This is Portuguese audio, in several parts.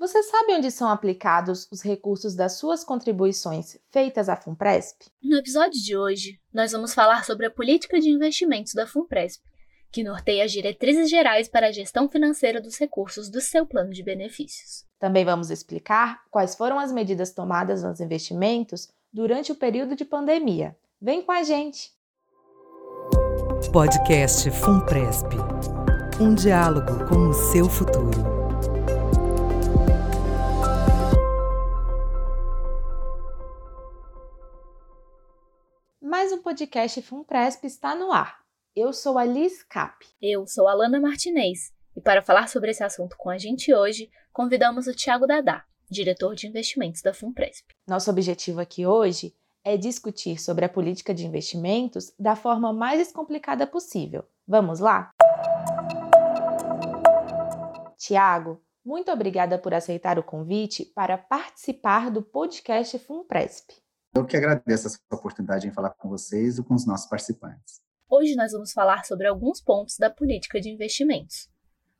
Você sabe onde são aplicados os recursos das suas contribuições feitas à FUNPRESP? No episódio de hoje, nós vamos falar sobre a política de investimentos da FUNPRESP, que norteia as diretrizes gerais para a gestão financeira dos recursos do seu plano de benefícios. Também vamos explicar quais foram as medidas tomadas nos investimentos durante o período de pandemia. Vem com a gente! Podcast FUNPRESP um diálogo com o seu futuro. Mais um podcast FUNPRESP está no ar. Eu sou a Liz Cap. Eu sou a Alana Martinez. E para falar sobre esse assunto com a gente hoje, convidamos o Tiago Dadá, diretor de investimentos da FUNPRESP. Nosso objetivo aqui hoje é discutir sobre a política de investimentos da forma mais descomplicada possível. Vamos lá? Tiago, muito obrigada por aceitar o convite para participar do podcast FUNPRESP. Eu que agradeço essa oportunidade em falar com vocês e com os nossos participantes. Hoje nós vamos falar sobre alguns pontos da política de investimentos.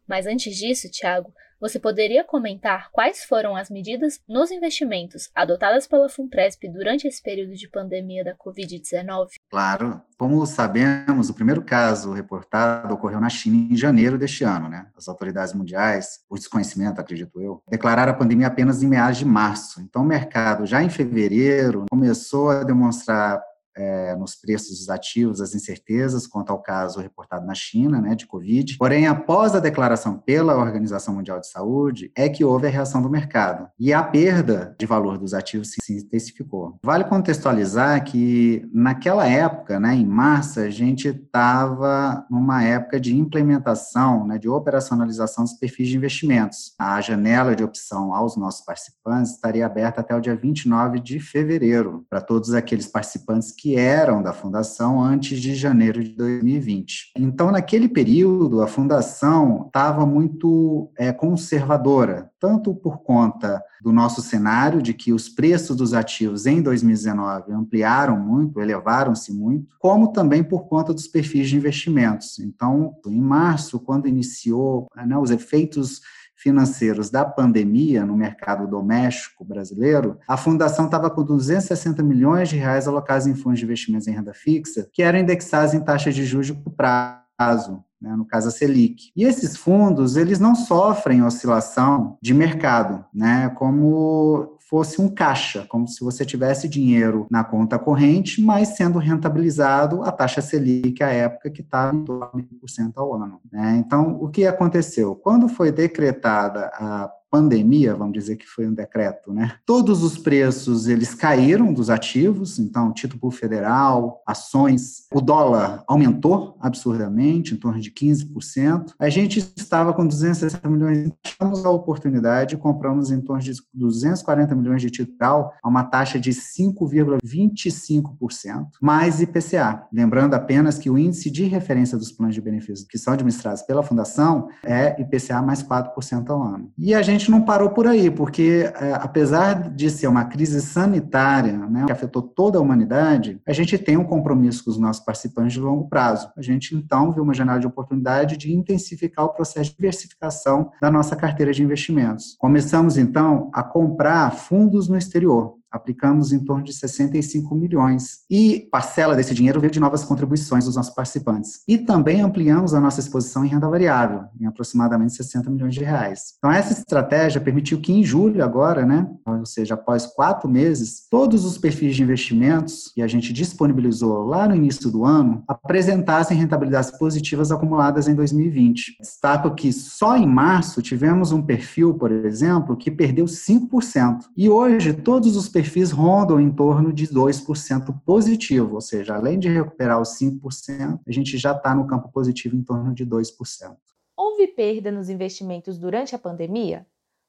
Mas antes disso, Tiago, você poderia comentar quais foram as medidas nos investimentos adotadas pela FUNPRESP durante esse período de pandemia da Covid-19? Claro. Como sabemos, o primeiro caso reportado ocorreu na China em janeiro deste ano. Né? As autoridades mundiais, por desconhecimento, acredito eu, declararam a pandemia apenas em meados de março. Então, o mercado, já em fevereiro, começou a demonstrar é, nos preços dos ativos as incertezas quanto ao caso reportado na China, né, de Covid. Porém, após a declaração pela Organização Mundial de Saúde, é que houve a reação do mercado e a perda de valor dos ativos se intensificou. Vale contextualizar que naquela época, né, em março, a gente estava numa época de implementação, né, de operacionalização dos perfis de investimentos. A janela de opção aos nossos participantes estaria aberta até o dia 29 de fevereiro para todos aqueles participantes que eram da fundação antes de janeiro de 2020. Então, naquele período, a fundação estava muito é, conservadora, tanto por conta do nosso cenário, de que os preços dos ativos em 2019 ampliaram muito, elevaram-se muito, como também por conta dos perfis de investimentos. Então, em março, quando iniciou né, os efeitos financeiros da pandemia no mercado doméstico brasileiro, a fundação estava com 260 milhões de reais alocados em fundos de investimentos em renda fixa, que eram indexados em taxa de juros por prazo, né, no caso a Selic. E esses fundos, eles não sofrem oscilação de mercado, né, como fosse um caixa, como se você tivesse dinheiro na conta corrente, mas sendo rentabilizado a taxa Selic à época que estava em torno de 1% ao ano. Né? Então, o que aconteceu? Quando foi decretada a pandemia, vamos dizer que foi um decreto, né? Todos os preços eles caíram dos ativos, então título federal, ações, o dólar aumentou absurdamente, em torno de 15%. A gente estava com 260 milhões, tivemos a oportunidade, compramos em torno de 240 milhões de título a uma taxa de 5,25%, mais IPCA. Lembrando apenas que o índice de referência dos planos de benefícios que são administrados pela fundação é IPCA mais 4% ao ano. E a gente gente não parou por aí, porque é, apesar de ser uma crise sanitária, né, que afetou toda a humanidade, a gente tem um compromisso com os nossos participantes de longo prazo. A gente então viu uma janela de oportunidade de intensificar o processo de diversificação da nossa carteira de investimentos. Começamos então a comprar fundos no exterior aplicamos em torno de 65 milhões. E parcela desse dinheiro veio de novas contribuições dos nossos participantes. E também ampliamos a nossa exposição em renda variável, em aproximadamente 60 milhões de reais. Então, essa estratégia permitiu que em julho agora, né, ou seja, após quatro meses, todos os perfis de investimentos que a gente disponibilizou lá no início do ano apresentassem rentabilidades positivas acumuladas em 2020. Destaco que só em março tivemos um perfil, por exemplo, que perdeu 5%. E hoje, todos os perfis perfis rondam em torno de 2% positivo, ou seja, além de recuperar os 5%, a gente já está no campo positivo em torno de 2%. Houve perda nos investimentos durante a pandemia?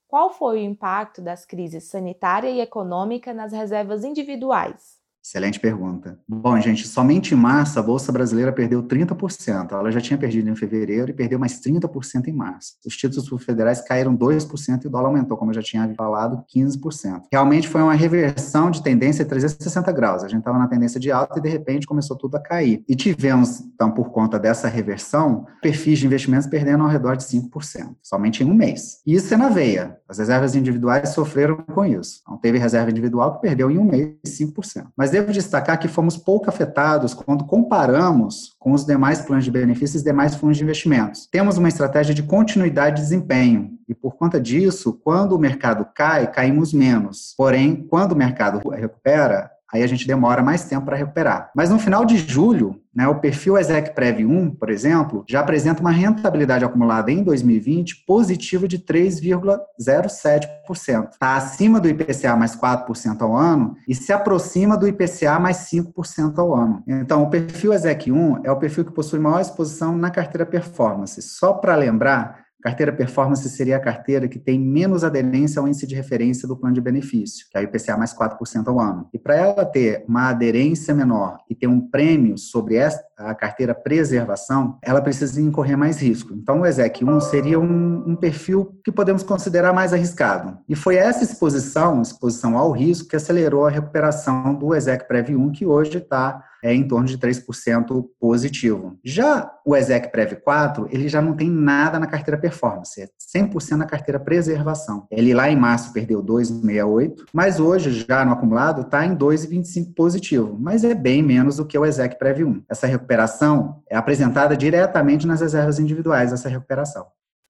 Qual foi o impacto das crises sanitária e econômica nas reservas individuais? Excelente pergunta. Bom, gente, somente em março a Bolsa Brasileira perdeu 30%. Ela já tinha perdido em fevereiro e perdeu mais 30% em março. Os títulos federais caíram 2% e o dólar aumentou, como eu já tinha falado, 15%. Realmente foi uma reversão de tendência 360 graus. A gente estava na tendência de alta e de repente começou tudo a cair. E tivemos, então, por conta dessa reversão, perfis de investimentos perdendo ao redor de 5%, somente em um mês. E isso é na veia. As reservas individuais sofreram com isso. Então, teve reserva individual que perdeu em um mês 5%. Mas devo destacar que fomos pouco afetados quando comparamos com os demais planos de benefícios e demais fundos de investimentos. Temos uma estratégia de continuidade de desempenho e por conta disso, quando o mercado cai, caímos menos. Porém, quando o mercado recupera, aí a gente demora mais tempo para recuperar. Mas no final de julho, né, o perfil Exec Prev 1, por exemplo, já apresenta uma rentabilidade acumulada em 2020 positiva de 3,07%. Está acima do IPCA mais 4% ao ano e se aproxima do IPCA mais 5% ao ano. Então, o perfil Exec 1 é o perfil que possui maior exposição na carteira performance. Só para lembrar, Carteira performance seria a carteira que tem menos aderência ao índice de referência do plano de benefício, que é o IPCA mais 4% ao ano. E para ela ter uma aderência menor e ter um prêmio sobre a carteira preservação, ela precisa incorrer mais risco. Então, o ESEC 1 seria um, um perfil que podemos considerar mais arriscado. E foi essa exposição, exposição ao risco, que acelerou a recuperação do ESEC Prev 1, que hoje está é em torno de 3% positivo. Já o ESEC Prev 4, ele já não tem nada na carteira performance, é 100% na carteira preservação. Ele lá em março perdeu 2,68, mas hoje, já no acumulado, está em 2,25 positivo, mas é bem menos do que o ESEC Prev 1. Essa recuperação é apresentada diretamente nas reservas individuais, essa recuperação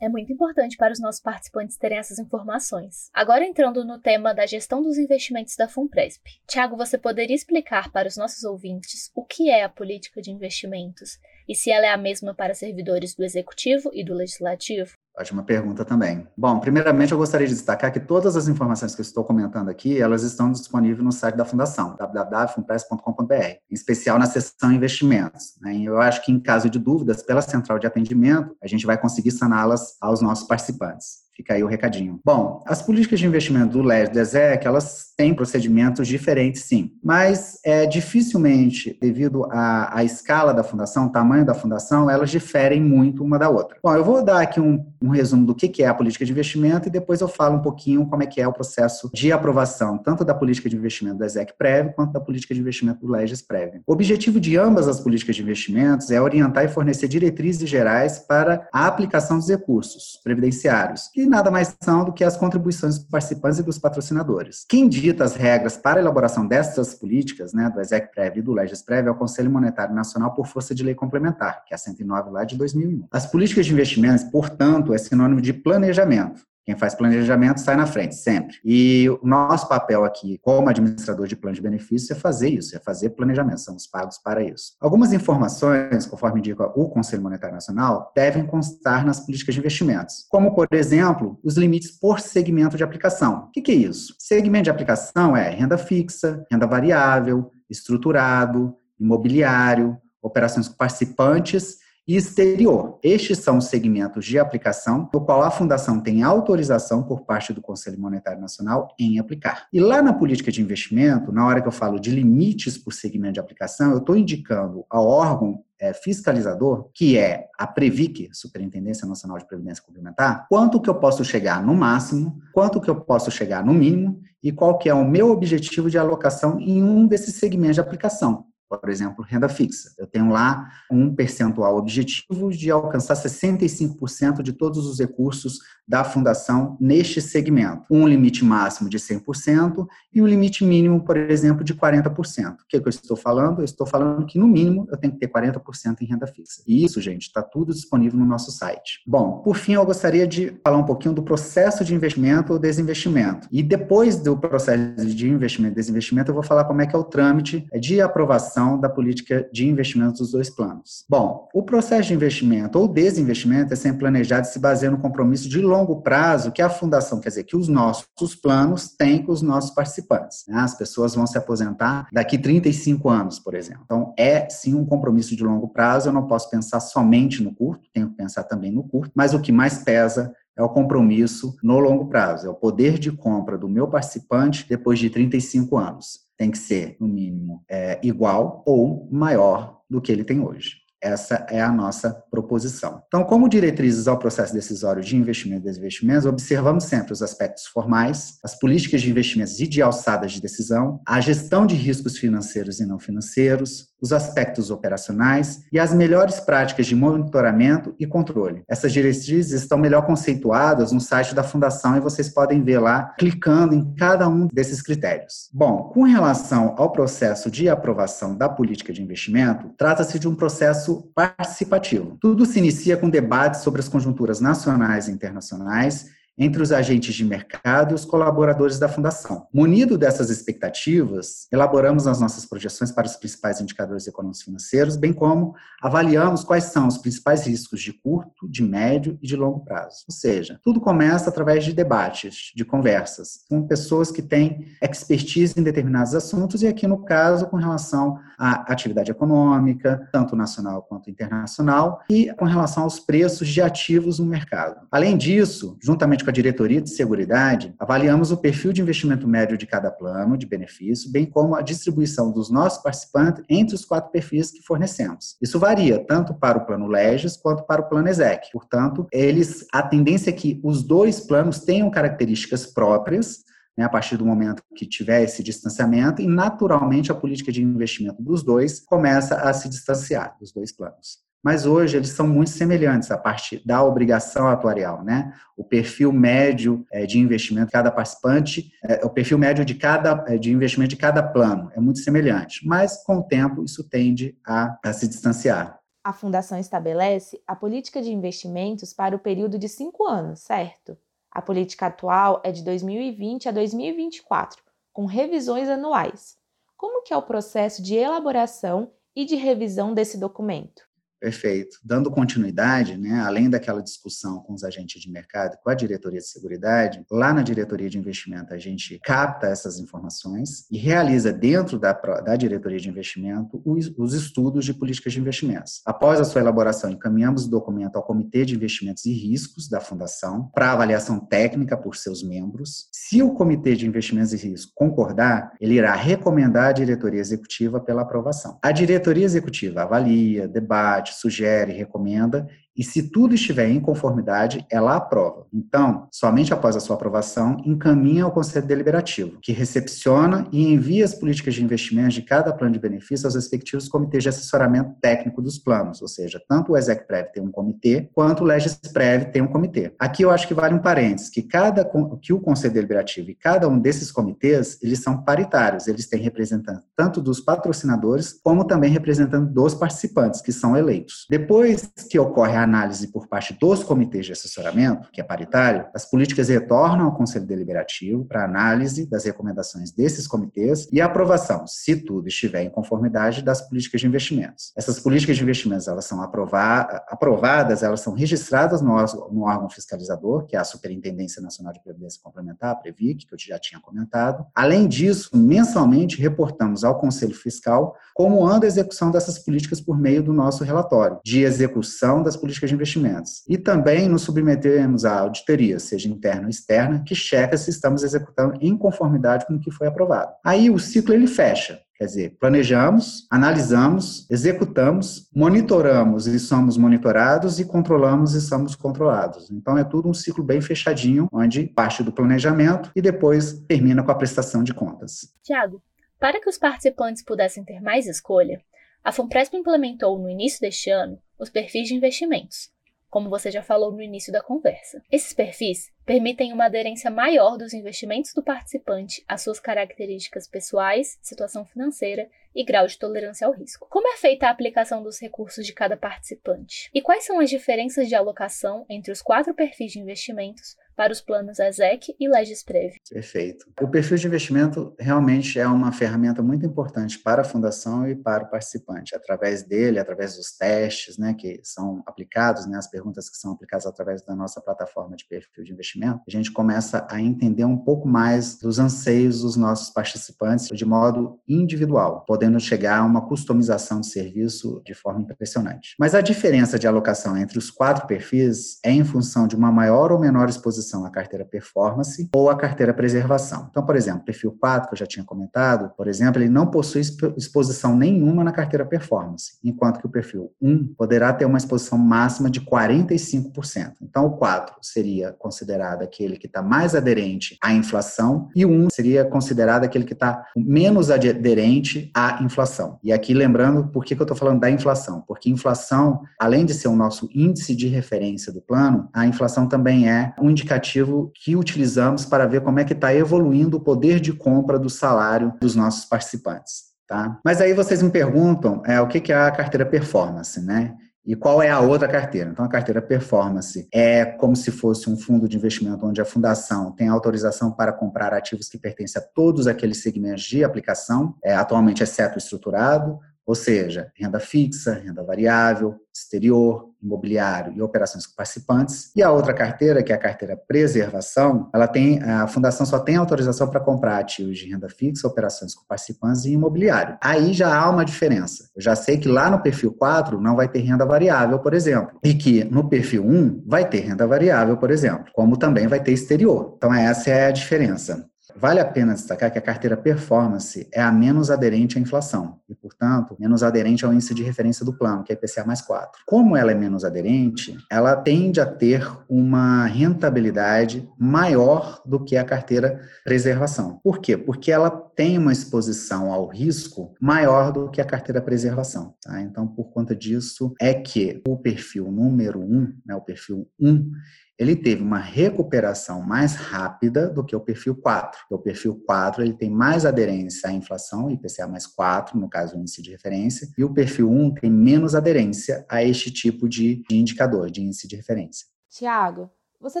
é muito importante para os nossos participantes terem essas informações. Agora entrando no tema da gestão dos investimentos da Funpresp. Tiago, você poderia explicar para os nossos ouvintes o que é a política de investimentos e se ela é a mesma para servidores do executivo e do legislativo? Ótima pergunta também. Bom, primeiramente eu gostaria de destacar que todas as informações que eu estou comentando aqui, elas estão disponíveis no site da Fundação, www.funpress.com.br, em especial na seção investimentos. Né? Eu acho que em caso de dúvidas, pela central de atendimento, a gente vai conseguir saná-las aos nossos participantes. Fica aí o recadinho. Bom, as políticas de investimento do LES e do ESEC, elas têm procedimentos diferentes, sim. Mas é, dificilmente, devido à, à escala da fundação, tamanho da fundação, elas diferem muito uma da outra. Bom, eu vou dar aqui um, um resumo do que, que é a política de investimento e depois eu falo um pouquinho como é que é o processo de aprovação, tanto da política de investimento do ESEC Prev quanto da política de investimento do LEGES Prev. O objetivo de ambas as políticas de investimentos é orientar e fornecer diretrizes gerais para a aplicação dos recursos previdenciários, que nada mais são do que as contribuições dos participantes e dos patrocinadores. Quem dita as regras para a elaboração dessas políticas, né, do ESEC-PREV e do LEGES-PREV, é o Conselho Monetário Nacional por força de lei complementar, que é a 109 lá de 2001. As políticas de investimentos, portanto, é sinônimo de planejamento. Quem faz planejamento sai na frente, sempre. E o nosso papel aqui, como administrador de plano de benefícios, é fazer isso, é fazer planejamento, somos pagos para isso. Algumas informações, conforme indica o Conselho Monetário Nacional, devem constar nas políticas de investimentos, como, por exemplo, os limites por segmento de aplicação. O que, é isso? Segmento de aplicação é renda fixa, renda variável, estruturado, imobiliário, operações com participantes e exterior. Estes são os segmentos de aplicação, no qual a Fundação tem autorização por parte do Conselho Monetário Nacional em aplicar. E lá na política de investimento, na hora que eu falo de limites por segmento de aplicação, eu estou indicando ao órgão é, fiscalizador, que é a Previc, Superintendência Nacional de Previdência Complementar, quanto que eu posso chegar no máximo, quanto que eu posso chegar no mínimo e qual que é o meu objetivo de alocação em um desses segmentos de aplicação por exemplo, renda fixa. Eu tenho lá um percentual objetivo de alcançar 65% de todos os recursos da fundação neste segmento. Um limite máximo de 100% e um limite mínimo, por exemplo, de 40%. O que, é que eu estou falando? Eu estou falando que, no mínimo, eu tenho que ter 40% em renda fixa. E isso, gente, está tudo disponível no nosso site. Bom, por fim, eu gostaria de falar um pouquinho do processo de investimento ou desinvestimento. E depois do processo de investimento e desinvestimento, eu vou falar como é que é o trâmite de aprovação da política de investimento dos dois planos. Bom, o processo de investimento ou desinvestimento é sempre planejado e se baseia no compromisso de longo prazo que a fundação, quer dizer, que os nossos planos têm com os nossos participantes. Né? As pessoas vão se aposentar daqui 35 anos, por exemplo. Então, é sim um compromisso de longo prazo. Eu não posso pensar somente no curto, tenho que pensar também no curto, mas o que mais pesa é o compromisso no longo prazo, é o poder de compra do meu participante depois de 35 anos. Tem que ser, no mínimo, é, igual ou maior do que ele tem hoje. Essa é a nossa proposição. Então, como diretrizes ao processo decisório de investimento e desinvestimentos, observamos sempre os aspectos formais, as políticas de investimentos e de alçadas de decisão, a gestão de riscos financeiros e não financeiros, os aspectos operacionais e as melhores práticas de monitoramento e controle. Essas diretrizes estão melhor conceituadas no site da Fundação e vocês podem ver lá clicando em cada um desses critérios. Bom, com relação ao processo de aprovação da política de investimento, trata-se de um processo participativo. Tudo se inicia com debates sobre as conjunturas nacionais e internacionais entre os agentes de mercado e os colaboradores da fundação. Munido dessas expectativas, elaboramos as nossas projeções para os principais indicadores econômicos financeiros, bem como avaliamos quais são os principais riscos de curto, de médio e de longo prazo. Ou seja, tudo começa através de debates, de conversas, com pessoas que têm expertise em determinados assuntos, e aqui no caso, com relação à atividade econômica, tanto nacional quanto internacional, e com relação aos preços de ativos no mercado. Além disso, com a diretoria de seguridade, avaliamos o perfil de investimento médio de cada plano de benefício, bem como a distribuição dos nossos participantes entre os quatro perfis que fornecemos. Isso varia tanto para o plano Legis quanto para o plano Exec. Portanto, eles a tendência é que os dois planos tenham características próprias né, a partir do momento que tiver esse distanciamento, e naturalmente a política de investimento dos dois começa a se distanciar dos dois planos mas hoje eles são muito semelhantes a parte da obrigação atuarial, né? O perfil médio é, de investimento de cada participante, é, o perfil médio de cada é, de investimento de cada plano é muito semelhante, mas com o tempo isso tende a, a se distanciar. A fundação estabelece a política de investimentos para o período de cinco anos, certo? A política atual é de 2020 a 2024, com revisões anuais. Como que é o processo de elaboração e de revisão desse documento? Perfeito. Dando continuidade, né, além daquela discussão com os agentes de mercado, com a diretoria de seguridade, lá na diretoria de investimento a gente capta essas informações e realiza dentro da, da diretoria de investimento os, os estudos de políticas de investimentos. Após a sua elaboração, encaminhamos o documento ao Comitê de Investimentos e Riscos da Fundação para avaliação técnica por seus membros. Se o Comitê de Investimentos e Riscos concordar, ele irá recomendar à diretoria executiva pela aprovação. A diretoria executiva avalia, debate, sugere, recomenda e se tudo estiver em conformidade, ela aprova. Então, somente após a sua aprovação, encaminha ao Conselho Deliberativo, que recepciona e envia as políticas de investimentos de cada plano de benefício aos respectivos comitês de assessoramento técnico dos planos, ou seja, tanto o ExecPrev tem um comitê, quanto o LegisPrev tem um comitê. Aqui eu acho que vale um parênteses, que, cada, que o Conselho Deliberativo e cada um desses comitês, eles são paritários, eles têm representantes tanto dos patrocinadores, como também representantes dos participantes, que são eleitos. Depois que ocorre a análise por parte dos comitês de assessoramento, que é paritário, as políticas retornam ao Conselho Deliberativo para análise das recomendações desses comitês e aprovação, se tudo estiver em conformidade, das políticas de investimentos. Essas políticas de investimentos, elas são aprovadas, elas são registradas no, no órgão fiscalizador, que é a Superintendência Nacional de Previdência Complementar, a Previc, que eu já tinha comentado. Além disso, mensalmente reportamos ao Conselho Fiscal como anda a execução dessas políticas por meio do nosso relatório de execução das políticas política de investimentos. E também nos submetemos à auditoria, seja interna ou externa, que checa se estamos executando em conformidade com o que foi aprovado. Aí o ciclo ele fecha. Quer dizer, planejamos, analisamos, executamos, monitoramos e somos monitorados e controlamos e somos controlados. Então é tudo um ciclo bem fechadinho, onde parte do planejamento e depois termina com a prestação de contas. Tiago, para que os participantes pudessem ter mais escolha, a FUNPRESP implementou no início deste ano os perfis de investimentos, como você já falou no início da conversa. Esses perfis permitem uma aderência maior dos investimentos do participante às suas características pessoais, situação financeira e grau de tolerância ao risco. Como é feita a aplicação dos recursos de cada participante? E quais são as diferenças de alocação entre os quatro perfis de investimentos para os planos ESEC e LegisPrev. Perfeito. O perfil de investimento realmente é uma ferramenta muito importante para a fundação e para o participante. Através dele, através dos testes né, que são aplicados, né, as perguntas que são aplicadas através da nossa plataforma de perfil de investimento, a gente começa a entender um pouco mais dos anseios dos nossos participantes de modo individual, podendo chegar a uma customização de serviço de forma impressionante. Mas a diferença de alocação entre os quatro perfis é em função de uma maior ou menor exposição exposição à carteira performance ou à carteira preservação. Então, por exemplo, perfil 4, que eu já tinha comentado, por exemplo, ele não possui exposição nenhuma na carteira performance, enquanto que o perfil 1 poderá ter uma exposição máxima de 45%. Então, o 4 seria considerado aquele que está mais aderente à inflação e 1 seria considerado aquele que está menos aderente à inflação. E aqui lembrando por que, que eu estou falando da inflação, porque inflação, além de ser o nosso índice de referência do plano, a inflação também é um indicativo que utilizamos para ver como é que está evoluindo o poder de compra do salário dos nossos participantes. Tá? Mas aí vocês me perguntam é, o que é a carteira performance, né? E qual é a outra carteira? Então, a carteira performance é como se fosse um fundo de investimento onde a fundação tem autorização para comprar ativos que pertencem a todos aqueles segmentos de aplicação, é, atualmente exceto estruturado, ou seja, renda fixa, renda variável, exterior, imobiliário e operações com participantes. E a outra carteira, que é a carteira preservação, ela tem a fundação só tem autorização para comprar ativos de renda fixa, operações com participantes e imobiliário. Aí já há uma diferença. Eu já sei que lá no perfil 4 não vai ter renda variável, por exemplo, e que no perfil 1 vai ter renda variável, por exemplo, como também vai ter exterior. Então essa é a diferença. Vale a pena destacar que a carteira performance é a menos aderente à inflação e, portanto, menos aderente ao índice de referência do plano, que é IPCA mais 4. Como ela é menos aderente, ela tende a ter uma rentabilidade maior do que a carteira preservação. Por quê? Porque ela tem uma exposição ao risco maior do que a carteira preservação. Tá? Então, por conta disso, é que o perfil número 1, né, o perfil 1, ele teve uma recuperação mais rápida do que o perfil 4. O perfil 4 ele tem mais aderência à inflação, IPCA mais 4, no caso o índice de referência, e o perfil 1 tem menos aderência a este tipo de indicador, de índice de referência. Tiago, você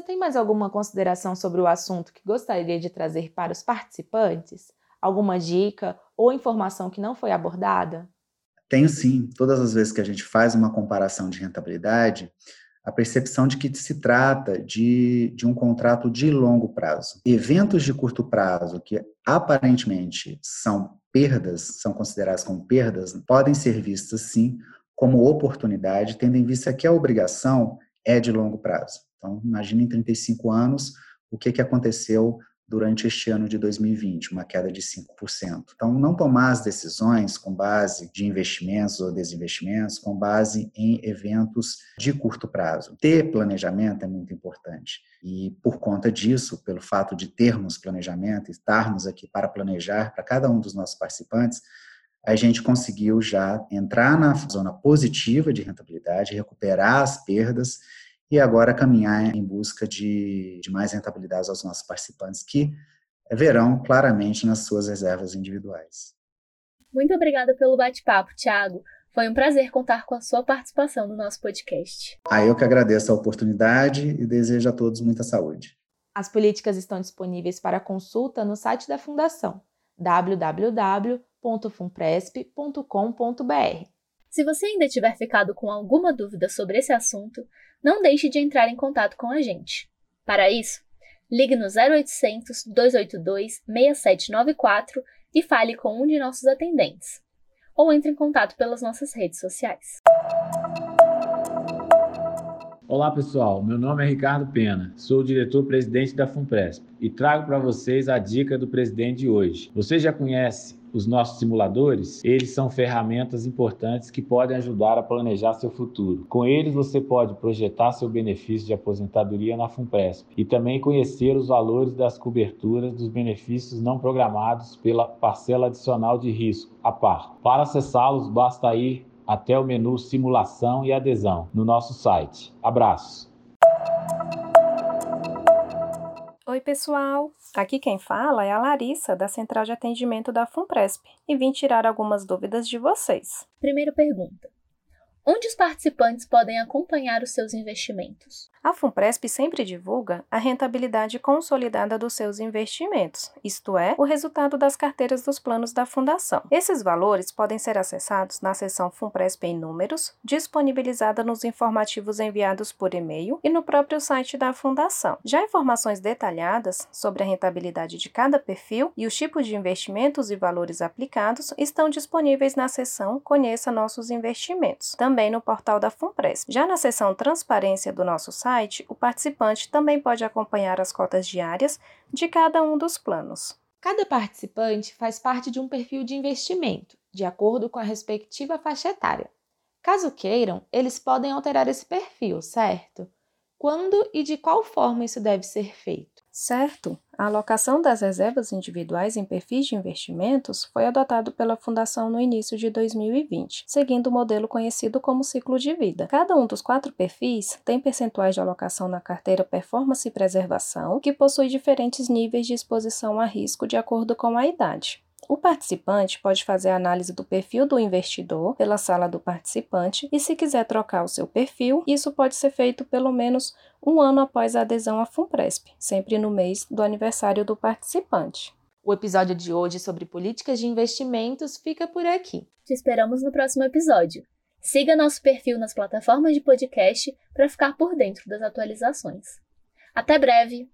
tem mais alguma consideração sobre o assunto que gostaria de trazer para os participantes? Alguma dica ou informação que não foi abordada? Tenho sim. Todas as vezes que a gente faz uma comparação de rentabilidade, a percepção de que se trata de, de um contrato de longo prazo. Eventos de curto prazo, que aparentemente são perdas, são considerados como perdas, podem ser vistos sim como oportunidade, tendo em vista que a obrigação é de longo prazo. Então, imagine em 35 anos o que, que aconteceu durante este ano de 2020, uma queda de 5%. Então, não tomar as decisões com base de investimentos ou desinvestimentos, com base em eventos de curto prazo. Ter planejamento é muito importante. E por conta disso, pelo fato de termos planejamento, estarmos aqui para planejar para cada um dos nossos participantes, a gente conseguiu já entrar na zona positiva de rentabilidade, recuperar as perdas e agora caminhar em busca de, de mais rentabilidade aos nossos participantes, que verão claramente nas suas reservas individuais. Muito obrigada pelo bate-papo, Thiago. Foi um prazer contar com a sua participação no nosso podcast. Ah, eu que agradeço a oportunidade e desejo a todos muita saúde. As políticas estão disponíveis para consulta no site da Fundação www.funpresp.com.br. Se você ainda tiver ficado com alguma dúvida sobre esse assunto, não deixe de entrar em contato com a gente. Para isso, ligue no 0800 282 6794 e fale com um de nossos atendentes. Ou entre em contato pelas nossas redes sociais. Olá pessoal, meu nome é Ricardo Pena, sou o diretor-presidente da FUNPRESP e trago para vocês a dica do presidente de hoje. Você já conhece os nossos simuladores, eles são ferramentas importantes que podem ajudar a planejar seu futuro. Com eles, você pode projetar seu benefício de aposentadoria na FUNPRESP e também conhecer os valores das coberturas dos benefícios não programados pela parcela adicional de risco, a par. Para acessá-los, basta ir até o menu Simulação e Adesão no nosso site. Abraços! Oi, pessoal! Aqui quem fala é a Larissa, da Central de Atendimento da FUNPRESP, e vim tirar algumas dúvidas de vocês. Primeira pergunta: Onde os participantes podem acompanhar os seus investimentos? A FUNPRESP sempre divulga a rentabilidade consolidada dos seus investimentos, isto é, o resultado das carteiras dos planos da Fundação. Esses valores podem ser acessados na seção FUNPRESP em números, disponibilizada nos informativos enviados por e-mail e no próprio site da Fundação. Já informações detalhadas sobre a rentabilidade de cada perfil e os tipos de investimentos e valores aplicados estão disponíveis na seção Conheça nossos investimentos, também no portal da FUNPRESP. Já na seção Transparência do nosso site, site, o participante também pode acompanhar as cotas diárias de cada um dos planos. Cada participante faz parte de um perfil de investimento, de acordo com a respectiva faixa etária. Caso queiram, eles podem alterar esse perfil, certo? Quando e de qual forma isso deve ser feito? Certo. A alocação das reservas individuais em perfis de investimentos foi adotado pela Fundação no início de 2020, seguindo o modelo conhecido como ciclo de vida. Cada um dos quatro perfis tem percentuais de alocação na carteira Performance e Preservação, que possui diferentes níveis de exposição a risco de acordo com a idade. O participante pode fazer a análise do perfil do investidor pela sala do participante e, se quiser trocar o seu perfil, isso pode ser feito pelo menos um ano após a adesão à FUNPRESP, sempre no mês do aniversário do participante. O episódio de hoje sobre políticas de investimentos fica por aqui. Te esperamos no próximo episódio. Siga nosso perfil nas plataformas de podcast para ficar por dentro das atualizações. Até breve!